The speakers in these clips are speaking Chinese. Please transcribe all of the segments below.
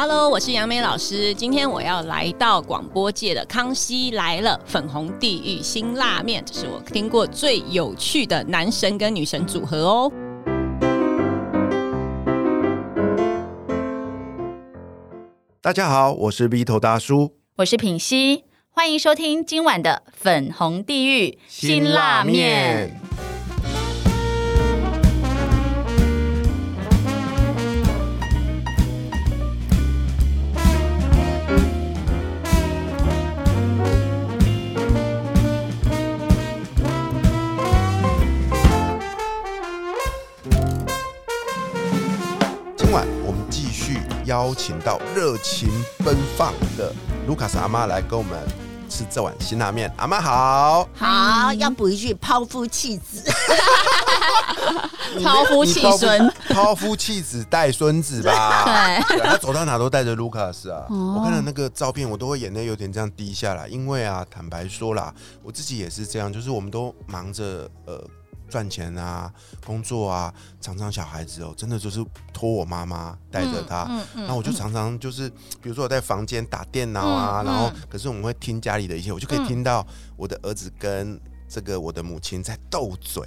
Hello，我是杨梅老师。今天我要来到广播界的《康熙来了》粉红地狱新辣面，这是我听过最有趣的男神跟女神组合哦。大家好，我是 V 头大叔，我是品熙，欢迎收听今晚的粉红地狱辛辣面。邀请到热情奔放的卢卡斯阿妈来跟我们吃这碗辛辣面。阿妈好，好，要补一句抛夫弃子，抛夫弃孙，抛夫弃子带孙子吧？对，他走到哪都带着卢卡斯啊。我看到那个照片，我都会眼泪有点这样滴下来，因为啊，坦白说啦，我自己也是这样，就是我们都忙着呃。赚钱啊，工作啊，常常小孩子哦，真的就是托我妈妈带着他，那我就常常就是，比如说我在房间打电脑啊，然后可是我们会听家里的一些，我就可以听到我的儿子跟这个我的母亲在斗嘴，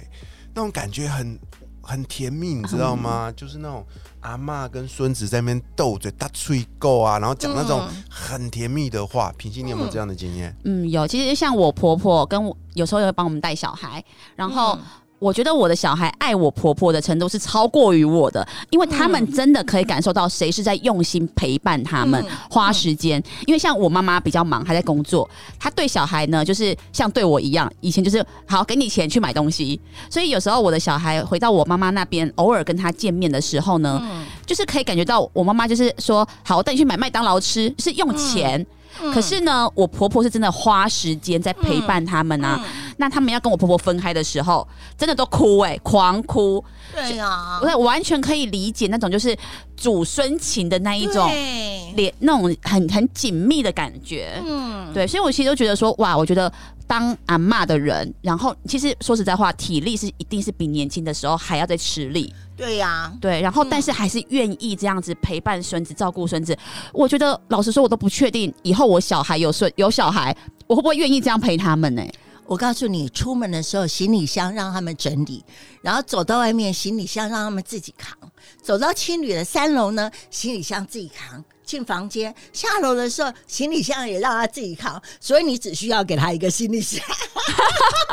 那种感觉很很甜蜜，你知道吗？就是那种阿妈跟孙子在那边斗嘴，大吹够啊，然后讲那种很甜蜜的话。平心，你有没有这样的经验？嗯，有。其实像我婆婆跟我有时候也会帮我们带小孩，然后。我觉得我的小孩爱我婆婆的程度是超过于我的，因为他们真的可以感受到谁是在用心陪伴他们，花时间。因为像我妈妈比较忙，还在工作，她对小孩呢，就是像对我一样，以前就是好给你钱去买东西。所以有时候我的小孩回到我妈妈那边，偶尔跟他见面的时候呢，就是可以感觉到我妈妈就是说，好，我带你去买麦当劳吃，是用钱。可是呢，我婆婆是真的花时间在陪伴他们啊。那他们要跟我婆婆分开的时候，真的都哭哎，狂哭。对啊，我完全可以理解那种就是祖孙情的那一种连那种很很紧密的感觉。嗯，对，所以我其实都觉得说，哇，我觉得当阿妈的人，然后其实说实在话，体力是一定是比年轻的时候还要再吃力。对呀，对，然后但是还是愿意这样子陪伴孙子、照顾孙子。我觉得老实说，我都不确定以后我小孩有孙有小孩，我会不会愿意这样陪他们呢？我告诉你，出门的时候行李箱让他们整理，然后走到外面行李箱让他们自己扛。走到青旅的三楼呢，行李箱自己扛进房间。下楼的时候，行李箱也让他自己扛。所以你只需要给他一个行李箱。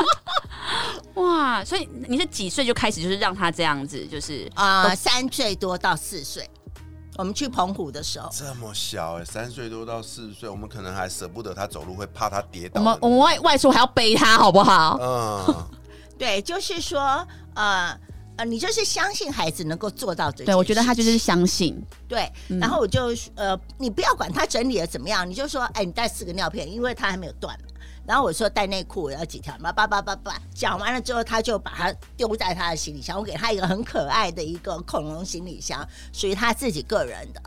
哇！所以你是几岁就开始就是让他这样子，就是啊，三岁多到四岁。我们去澎湖的时候，这么小哎，三岁多到四岁，我们可能还舍不得他走路，会怕他跌倒。我们我们外外出还要背他，好不好？嗯，对，就是说，呃呃，你就是相信孩子能够做到这。对，我觉得他就是相信。对，然后我就呃，你不要管他整理的怎么样，你就说，哎，你带四个尿片，因为他还没有断。然后我说带内裤我要几条嘛？叭叭叭叭，讲完了之后，他就把它丢在他的行李箱。我给他一个很可爱的一个恐龙行李箱，属于他自己个人的。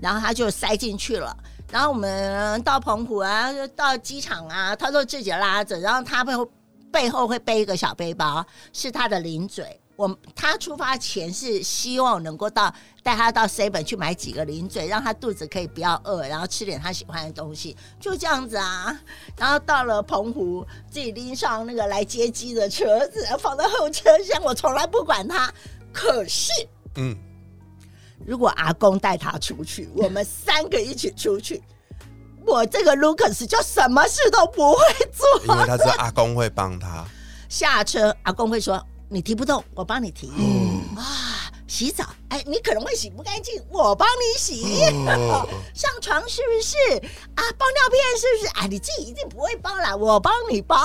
然后他就塞进去了。然后我们到澎湖啊，到机场啊，他都自己拉着。然后他背后背后会背一个小背包，是他的零嘴。我他出发前是希望能够到带他到 seven 去买几个零嘴，让他肚子可以不要饿，然后吃点他喜欢的东西，就这样子啊。然后到了澎湖，自己拎上那个来接机的车子，放在后车厢，我从来不管他。可是，嗯，如果阿公带他出去，我们三个一起出去，我这个 Lucas 就什么事都不会做，因为他知道阿公会帮他下车，阿公会说。你提不动，我帮你提。啊，洗澡，哎，你可能会洗不干净，我帮你洗。上床是不是？啊，包尿片是不是？啊，你自己一定不会包啦，我帮你包。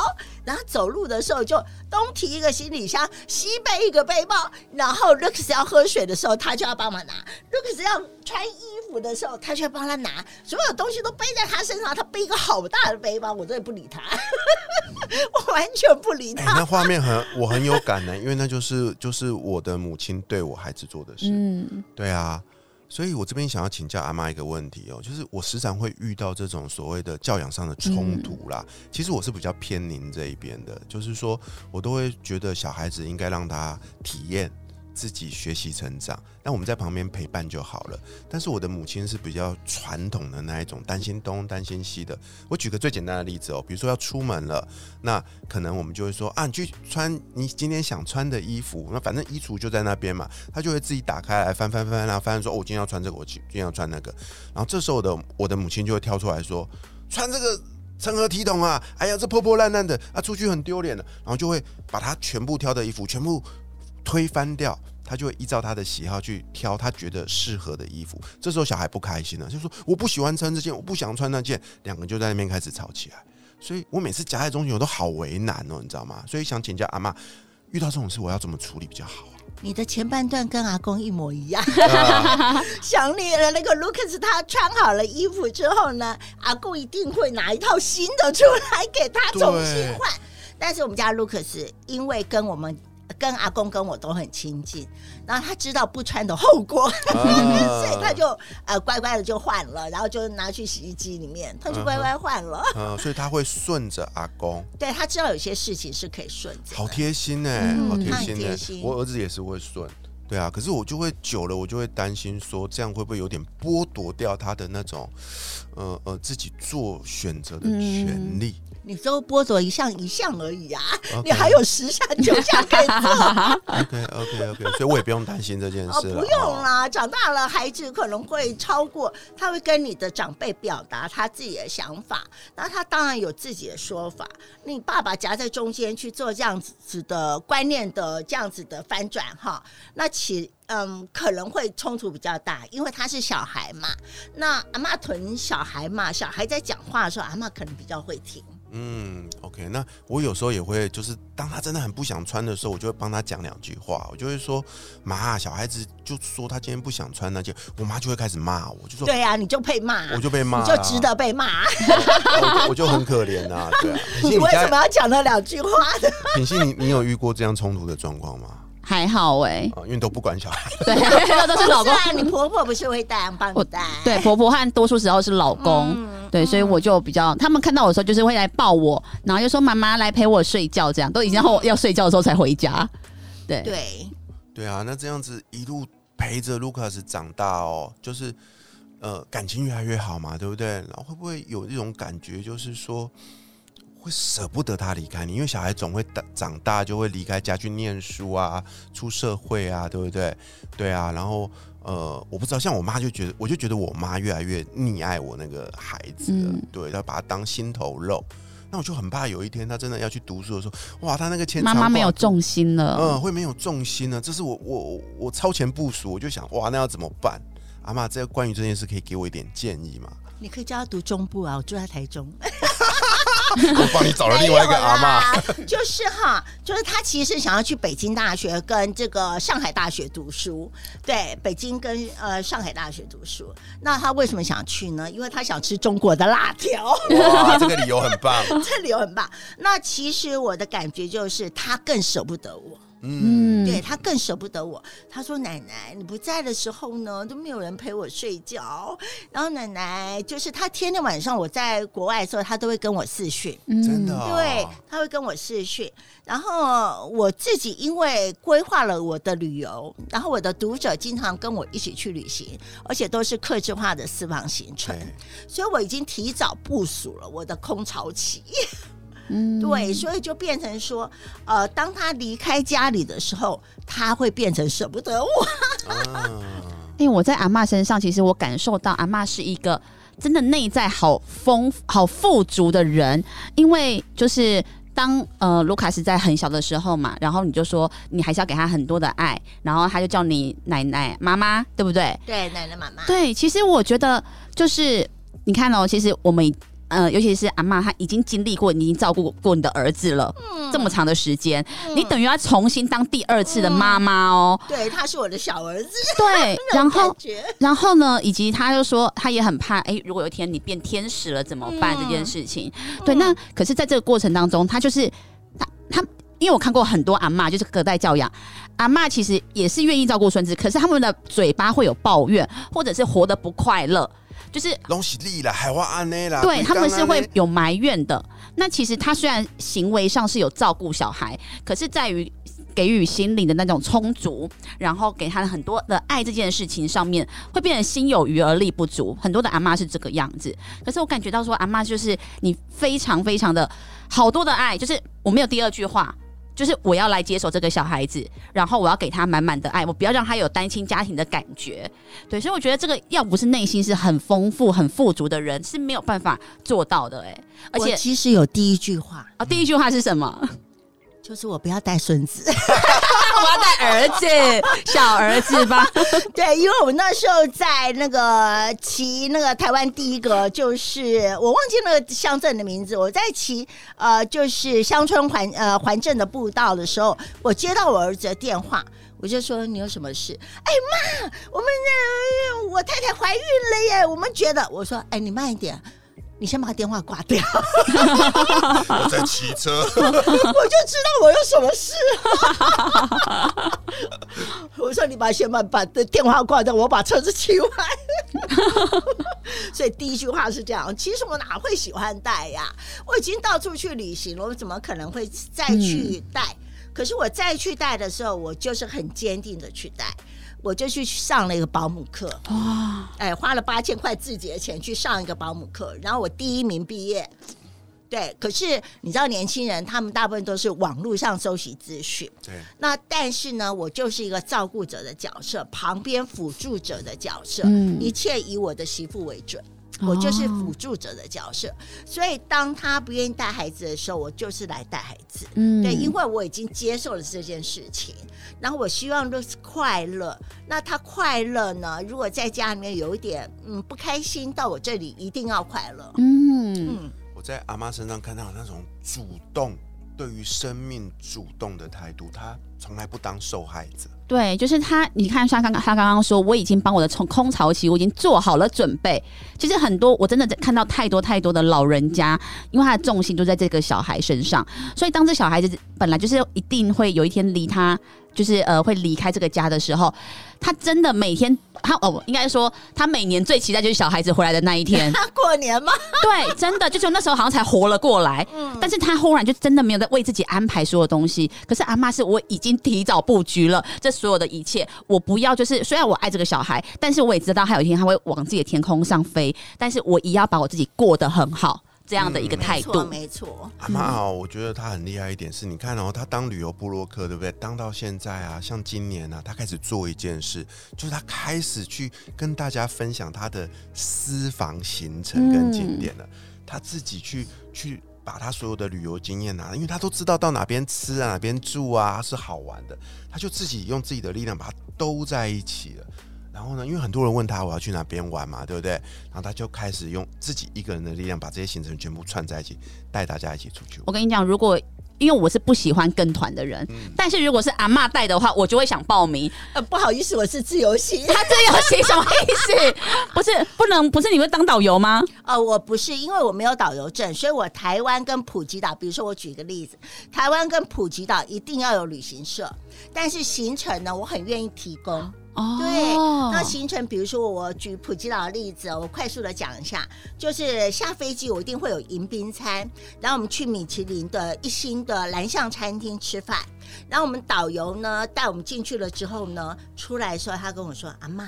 然后走路的时候就东提一个行李箱，西背一个背包。然后 Lux 要喝水的时候，他就要帮忙拿；Lux 要穿衣服的时候，他就要帮他拿。所有东西都背在他身上，他背一个好大的背包，我真的不理他，我完全不理他。那画面很，我很有感呢，因为那就是就是我的母亲对我孩子做的事。嗯，对啊。所以，我这边想要请教阿妈一个问题哦，就是我时常会遇到这种所谓的教养上的冲突啦。其实我是比较偏您这一边的，就是说我都会觉得小孩子应该让他体验自己学习成长，那我们在旁边陪伴就好了。但是我的母亲是比较传统的那一种，担心东担心西的。我举个最简单的例子哦，比如说要出门了，那可能我们就会说啊，你去穿你今天想穿的衣服，那反正衣橱就在那边嘛，他就会自己打开来翻翻翻，然后翻说，哦，我今天要穿这个，我今天要穿那个。然后这时候的我的母亲就会跳出来说，穿这个。成何体统啊！哎呀，这破破烂烂的啊，出去很丢脸的。然后就会把他全部挑的衣服全部推翻掉，他就会依照他的喜好去挑他觉得适合的衣服。这时候小孩不开心了，就说我不喜欢穿这件，我不想穿那件，两个就在那边开始吵起来。所以我每次夹在中间，我都好为难哦，你知道吗？所以想请教阿妈，遇到这种事我要怎么处理比较好？你的前半段跟阿公一模一样，想你了。那个 Lucas 他穿好了衣服之后呢，阿公一定会拿一套新的出来给他重新换。但是我们家 Lucas 因为跟我们。跟阿公跟我都很亲近，然后他知道不穿的后果，所以他就呃乖乖的就换了，然后就拿去洗衣机里面，他就乖乖换了。嗯，所以他会顺着阿公。对他知道有些事情是可以顺着。好贴心哎，好贴心哎！我儿子也是会顺，对啊。可是我就会久了，我就会担心说，这样会不会有点剥夺掉他的那种呃呃自己做选择的权利？你都剥夺一项一项而已啊，你还有十项九项可以做。OK OK OK，所以我也不用担心这件事了。不用啦，长大了孩子可能会超过，他会跟你的长辈表达他自己的想法，那他当然有自己的说法。你爸爸夹在中间去做这样子的观念的这样子的翻转哈，那其嗯可能会冲突比较大，因为他是小孩嘛。那阿妈屯小孩嘛，小孩在讲话的时候，阿妈可能比较会听。嗯，OK，那我有时候也会，就是当他真的很不想穿的时候，我就会帮他讲两句话。我就会说：“妈，小孩子就说他今天不想穿那件，我妈就会开始骂我，就说：对呀，你就配骂，我就被骂，你就值得被骂，我就很可怜啊。对啊，你为什么要讲那两句话呢？品信，你你有遇过这样冲突的状况吗？还好哎，因为都不管小孩，对，都是老公。你婆婆不是会带帮你带？对，婆婆和多数时候是老公。对，所以我就比较，他们看到我的时候，就是会来抱我，然后就说妈妈来陪我睡觉，这样都已经后要睡觉的时候才回家。对对对啊，那这样子一路陪着卢卡斯长大哦，就是呃感情越来越好嘛，对不对？然后会不会有一种感觉，就是说会舍不得他离开你？因为小孩总会长长大，就会离开家去念书啊，出社会啊，对不对？对啊，然后。呃，我不知道，像我妈就觉得，我就觉得我妈越来越溺爱我那个孩子了，对，她把他当心头肉，那我就很怕有一天他真的要去读书的时候，哇，他那个妈妈没有重心了，嗯，会没有重心了，这是我我我超前部署，我就想，哇，那要怎么办？阿妈，这关于这件事可以给我一点建议吗？你可以叫他读中部啊，我住在台中。我帮你找了另外一个阿妈，就是哈，就是他其实想要去北京大学跟这个上海大学读书，对，北京跟呃上海大学读书。那他为什么想去呢？因为他想吃中国的辣条。哇，这个理由很棒，这理由很棒。那其实我的感觉就是他更舍不得我。嗯，对他更舍不得我。他说：“奶奶，你不在的时候呢，都没有人陪我睡觉。然后奶奶就是他天天晚上我在国外的时候，他都会跟我视讯。真的，对，他会跟我视讯。然后我自己因为规划了我的旅游，然后我的读者经常跟我一起去旅行，而且都是克制化的私房行程，所以我已经提早部署了我的空巢期。”嗯，对，所以就变成说，呃，当他离开家里的时候，他会变成舍不得我。因 为我在阿妈身上，其实我感受到阿妈是一个真的内在好丰、好富足的人。因为就是当呃卢卡斯在很小的时候嘛，然后你就说你还是要给他很多的爱，然后他就叫你奶奶、妈妈，对不对？对，奶奶、妈妈。对，其实我觉得就是你看哦，其实我们。嗯，尤其是阿妈，她已经经历过，你已经照顾过你的儿子了，嗯这么长的时间，你等于要重新当第二次的妈妈哦。对，他是我的小儿子。对，然后，然后呢，以及他又说，他也很怕，哎，如果有一天你变天使了怎么办？这件事情。对，那可是在这个过程当中，他就是他他，因为我看过很多阿妈，就是隔代教养，阿妈其实也是愿意照顾孙子，可是他们的嘴巴会有抱怨，或者是活得不快乐。就是东西利了，海花安内了，对他们是会有埋怨的。那其实他虽然行为上是有照顾小孩，可是在于给予心灵的那种充足，然后给他很多的爱这件事情上面，会变得心有余而力不足。很多的阿妈是这个样子，可是我感觉到说，阿妈就是你非常非常的好多的爱，就是我没有第二句话。就是我要来接手这个小孩子，然后我要给他满满的爱，我不要让他有单亲家庭的感觉。对，所以我觉得这个要不是内心是很丰富、很富足的人是没有办法做到的。哎，而且其实有第一句话啊，第一句话是什么？就是我不要带孙子，我要带儿子，小儿子吧。对，因为我那时候在那个骑那个台湾第一个，就是我忘记那个乡镇的名字。我在骑呃，就是乡村环呃环镇的步道的时候，我接到我儿子的电话，我就说你有什么事？哎妈，我们那我太太怀孕了耶！我们觉得，我说哎，你慢一点。你先把电话挂掉。我在骑车，我就知道我有什么事。我说你把先把把的电话挂掉，我把车子骑完。所以第一句话是这样：其实我哪会喜欢带呀？我已经到处去旅行了，我怎么可能会再去带？可是我再去带的时候，我就是很坚定的去带。我就去上了一个保姆课，哇！哎，花了八千块自己的钱去上一个保姆课，然后我第一名毕业。对，可是你知道，年轻人他们大部分都是网络上搜集资讯。对。那但是呢，我就是一个照顾者的角色，旁边辅助者的角色，嗯，一切以我的媳妇为准。我就是辅助者的角色，所以当他不愿意带孩子的时候，我就是来带孩子。嗯，对，因为我已经接受了这件事情，然后我希望都是快乐。那他快乐呢？如果在家里面有一点嗯不开心，到我这里一定要快乐。嗯，我在阿妈身上看到那种主动对于生命主动的态度，他从来不当受害者。对，就是他。你看，像刚刚他刚刚说，我已经帮我的从空巢期，我已经做好了准备。其实很多，我真的在看到太多太多的老人家，因为他的重心都在这个小孩身上，所以当这小孩子本来就是一定会有一天离他。就是呃，会离开这个家的时候，他真的每天，他哦，应该说他每年最期待就是小孩子回来的那一天。过年吗？对，真的，就是那时候好像才活了过来。嗯，但是他忽然就真的没有在为自己安排所有东西。可是阿妈是我已经提早布局了这所有的一切，我不要就是虽然我爱这个小孩，但是我也知道他有一天他会往自己的天空上飞，但是我也要把我自己过得很好。这样的一个态度，没错。阿妈哦，我觉得他很厉害一点是，你看哦，他当旅游部落客，对不对？当到现在啊，像今年呢，他开始做一件事，就是他开始去跟大家分享他的私房行程跟景点了。他自己去去把他所有的旅游经验啊，因为他都知道到哪边吃啊，哪边住啊是好玩的，他就自己用自己的力量把它兜在一起了。然后呢？因为很多人问他我要去哪边玩嘛，对不对？然后他就开始用自己一个人的力量把这些行程全部串在一起，带大家一起出去。我跟你讲，如果因为我是不喜欢跟团的人，但是如果是阿妈带的话，我就会想报名。呃，不好意思，我是自由行。他自由行什么意思？不是不能？不是你会当导游吗？呃，我不是，因为我没有导游证，所以我台湾跟普吉岛，比如说我举一个例子，台湾跟普吉岛一定要有旅行社，但是行程呢，我很愿意提供。哦，对，那行程，比如说我举普吉岛的例子，我快速的讲一下，就是下飞机我一定会有迎宾餐，然后我们去米其林的一星的蓝象餐厅吃饭，然后我们导游呢带我们进去了之后呢，出来的时候他跟我说：“阿妈，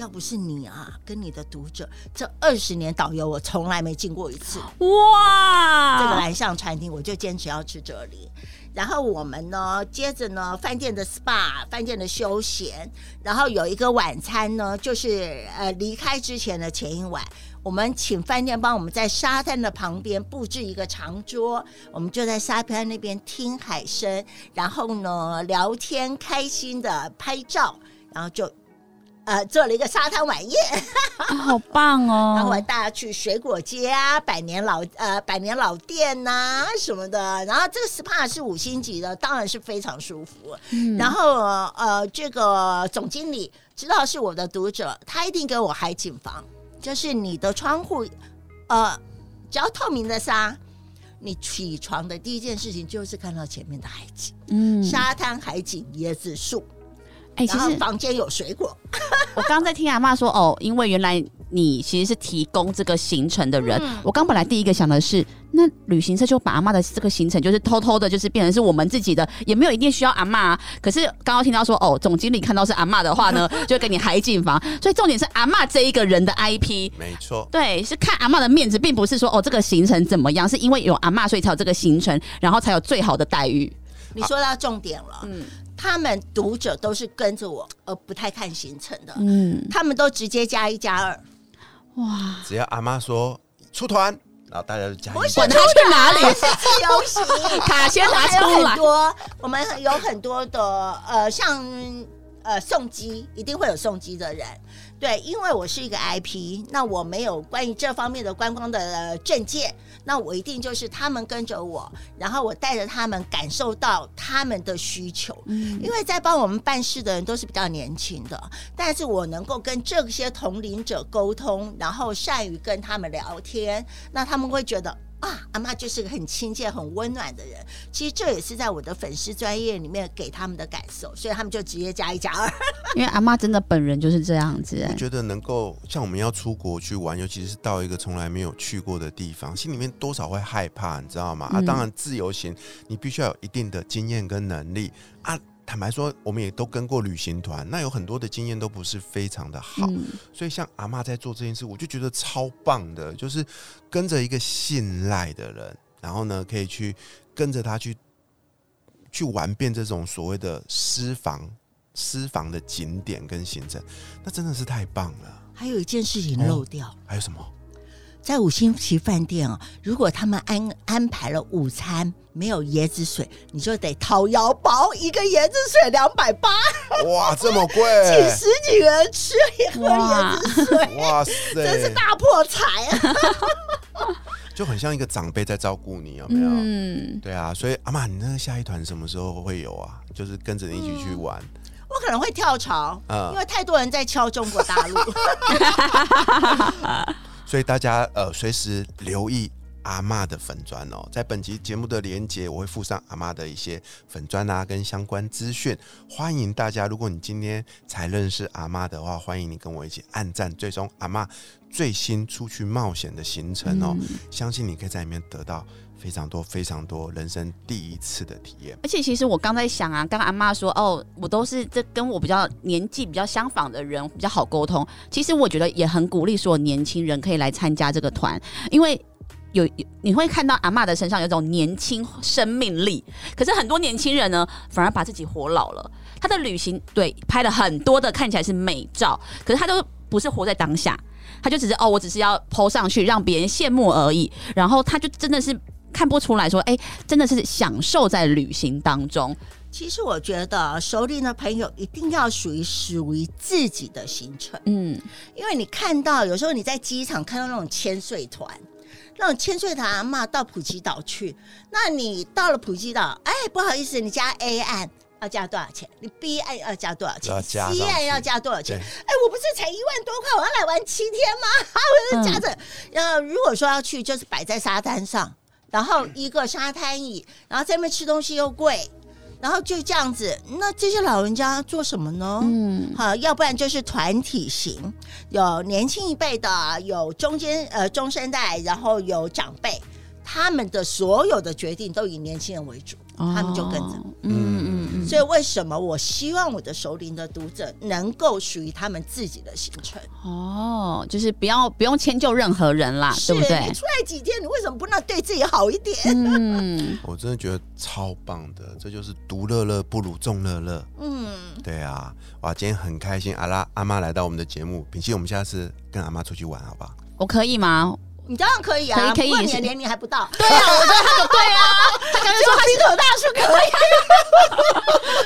要不是你啊，跟你的读者，这二十年导游我从来没进过一次，哇，这个蓝象餐厅我就坚持要吃这里。”然后我们呢，接着呢，饭店的 SPA，饭店的休闲，然后有一个晚餐呢，就是呃离开之前的前一晚，我们请饭店帮我们在沙滩的旁边布置一个长桌，我们就在沙滩那边听海声，然后呢聊天，开心的拍照，然后就。呃，做了一个沙滩晚宴，好棒哦！然后我还带他去水果街啊，百年老呃百年老店呐什么的。然后这个 SPA 是五星级的，当然是非常舒服。嗯然后呃，这个总经理知道是我的读者，他一定给我海景房，就是你的窗户呃只要透明的沙，你起床的第一件事情就是看到前面的海景，嗯，沙滩海景椰子树。哎，其实房间有水果。我刚在听阿妈说哦，因为原来你其实是提供这个行程的人。我刚本来第一个想的是，那旅行社就把阿妈的这个行程就是偷偷的，就是变成是我们自己的，也没有一定需要阿妈、啊。可是刚刚听到说，哦，总经理看到是阿妈的话呢，就会给你海景房。所以重点是阿妈这一个人的 IP。没错，对，是看阿妈的面子，并不是说哦这个行程怎么样，是因为有阿妈所以才有这个行程，然后才有最好的待遇。你说到重点了，嗯，他们读者都是跟着我，而不太看行程的，嗯，他们都直接加一加二，哇！只要阿妈说出团，然后大家就加一，管他去哪里，是自由行，卡先拿出来。很多，我们有很多的，呃，像呃送机，一定会有送机的人。对，因为我是一个 IP，那我没有关于这方面的观光的证件，那我一定就是他们跟着我，然后我带着他们感受到他们的需求。嗯，因为在帮我们办事的人都是比较年轻的，但是我能够跟这些同龄者沟通，然后善于跟他们聊天，那他们会觉得。啊，阿妈就是个很亲切、很温暖的人。其实这也是在我的粉丝专业里面给他们的感受，所以他们就直接加一加二。因为阿妈真的本人就是这样子。我觉得能够像我们要出国去玩，尤其是到一个从来没有去过的地方，心里面多少会害怕，你知道吗？啊，当然自由行，你必须要有一定的经验跟能力啊。坦白说，我们也都跟过旅行团，那有很多的经验都不是非常的好，所以像阿妈在做这件事，我就觉得超棒的，就是跟着一个信赖的人，然后呢，可以去跟着他去去玩遍这种所谓的私房私房的景点跟行程，那真的是太棒了。还有一件事情漏掉，还有什么？在五星级饭店哦，如果他们安安排了午餐没有椰子水，你就得掏腰包，一个椰子水两百八，哇，这么贵，请十几个人吃一喝椰子水，哇塞，真是大破财啊！就很像一个长辈在照顾你，有没有？嗯，对啊，所以阿妈，你那个下一团什么时候会有啊？就是跟着你一起去玩，我可能会跳槽，因为太多人在敲中国大陆。所以大家呃随时留意阿妈的粉砖哦，在本集节目的连接我会附上阿妈的一些粉砖啊跟相关资讯，欢迎大家，如果你今天才认识阿妈的话，欢迎你跟我一起按赞，追踪阿妈最新出去冒险的行程哦，相信你可以在里面得到。非常多非常多人生第一次的体验，而且其实我刚在想啊，刚刚阿妈说哦，我都是这跟我比较年纪比较相仿的人比较好沟通。其实我觉得也很鼓励所有年轻人可以来参加这个团，因为有你会看到阿妈的身上有种年轻生命力。可是很多年轻人呢，反而把自己活老了。他的旅行对拍了很多的看起来是美照，可是他都不是活在当下，他就只是哦，我只是要 PO 上去让别人羡慕而已。然后他就真的是。看不出来说，哎，真的是享受在旅行当中。其实我觉得，熟龄的朋友一定要属于属于自己的行程。嗯，因为你看到有时候你在机场看到那种千岁团，那种千岁团阿妈到普吉岛去，那你到了普吉岛，哎，不好意思，你加 A 案要加多少钱？你 B 案要加多少钱？C 案要加多少钱？哎，我不是才一万多块，我要来玩七天吗？我是加着。呃，如果说要去，就是摆在沙滩上。然后一个沙滩椅，然后在那边吃东西又贵，然后就这样子。那这些老人家做什么呢？嗯，好，要不然就是团体型，有年轻一辈的，有中间呃中生代，然后有长辈，他们的所有的决定都以年轻人为主。他们就跟着，嗯嗯嗯，所以为什么我希望我的首领的读者能够属于他们自己的行程？哦，就是不要不用迁就任何人啦，对不对？你出来几天，你为什么不能对自己好一点？嗯，我真的觉得超棒的，这就是独乐乐不如众乐乐。嗯，对啊，哇，今天很开心，阿拉阿妈来到我们的节目，平息我们下次跟阿妈出去玩，好不好？我可以吗？你当然可以啊，可以可以，年龄还不到。对啊，我觉得他对啊，他刚刚说他头大叔可以。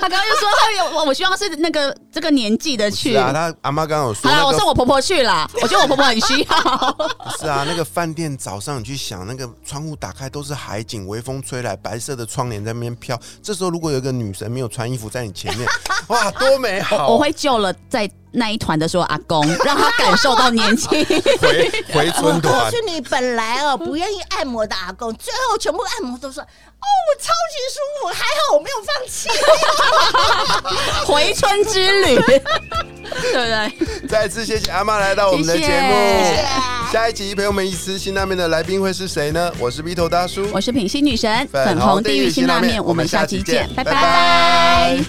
他刚刚就说他有我，我希望是那个这个年纪的去。啊，他阿妈刚刚有说。好，我送我婆婆去啦。我觉得我婆婆很需要。是啊，那个饭店早上你去想，那个窗户打开都是海景，微风吹来，白色的窗帘在那边飘。这时候如果有一个女神没有穿衣服在你前面，哇，多美好！我会救了在。那一团的说阿公，让他感受到年轻。回回村团。我告诉你，本来哦不愿意按摩的阿公，最后全部按摩都说：“哦，我超级舒服，还好我没有放弃。”回春之旅。对不对？再次谢谢阿妈来到我们的节目。谢谢下一集陪我们一起吃辛拉面的来宾会是谁呢？我是 B 头大叔，我是品心女神，粉粉红地狱辛拉面，我们下期见，拜拜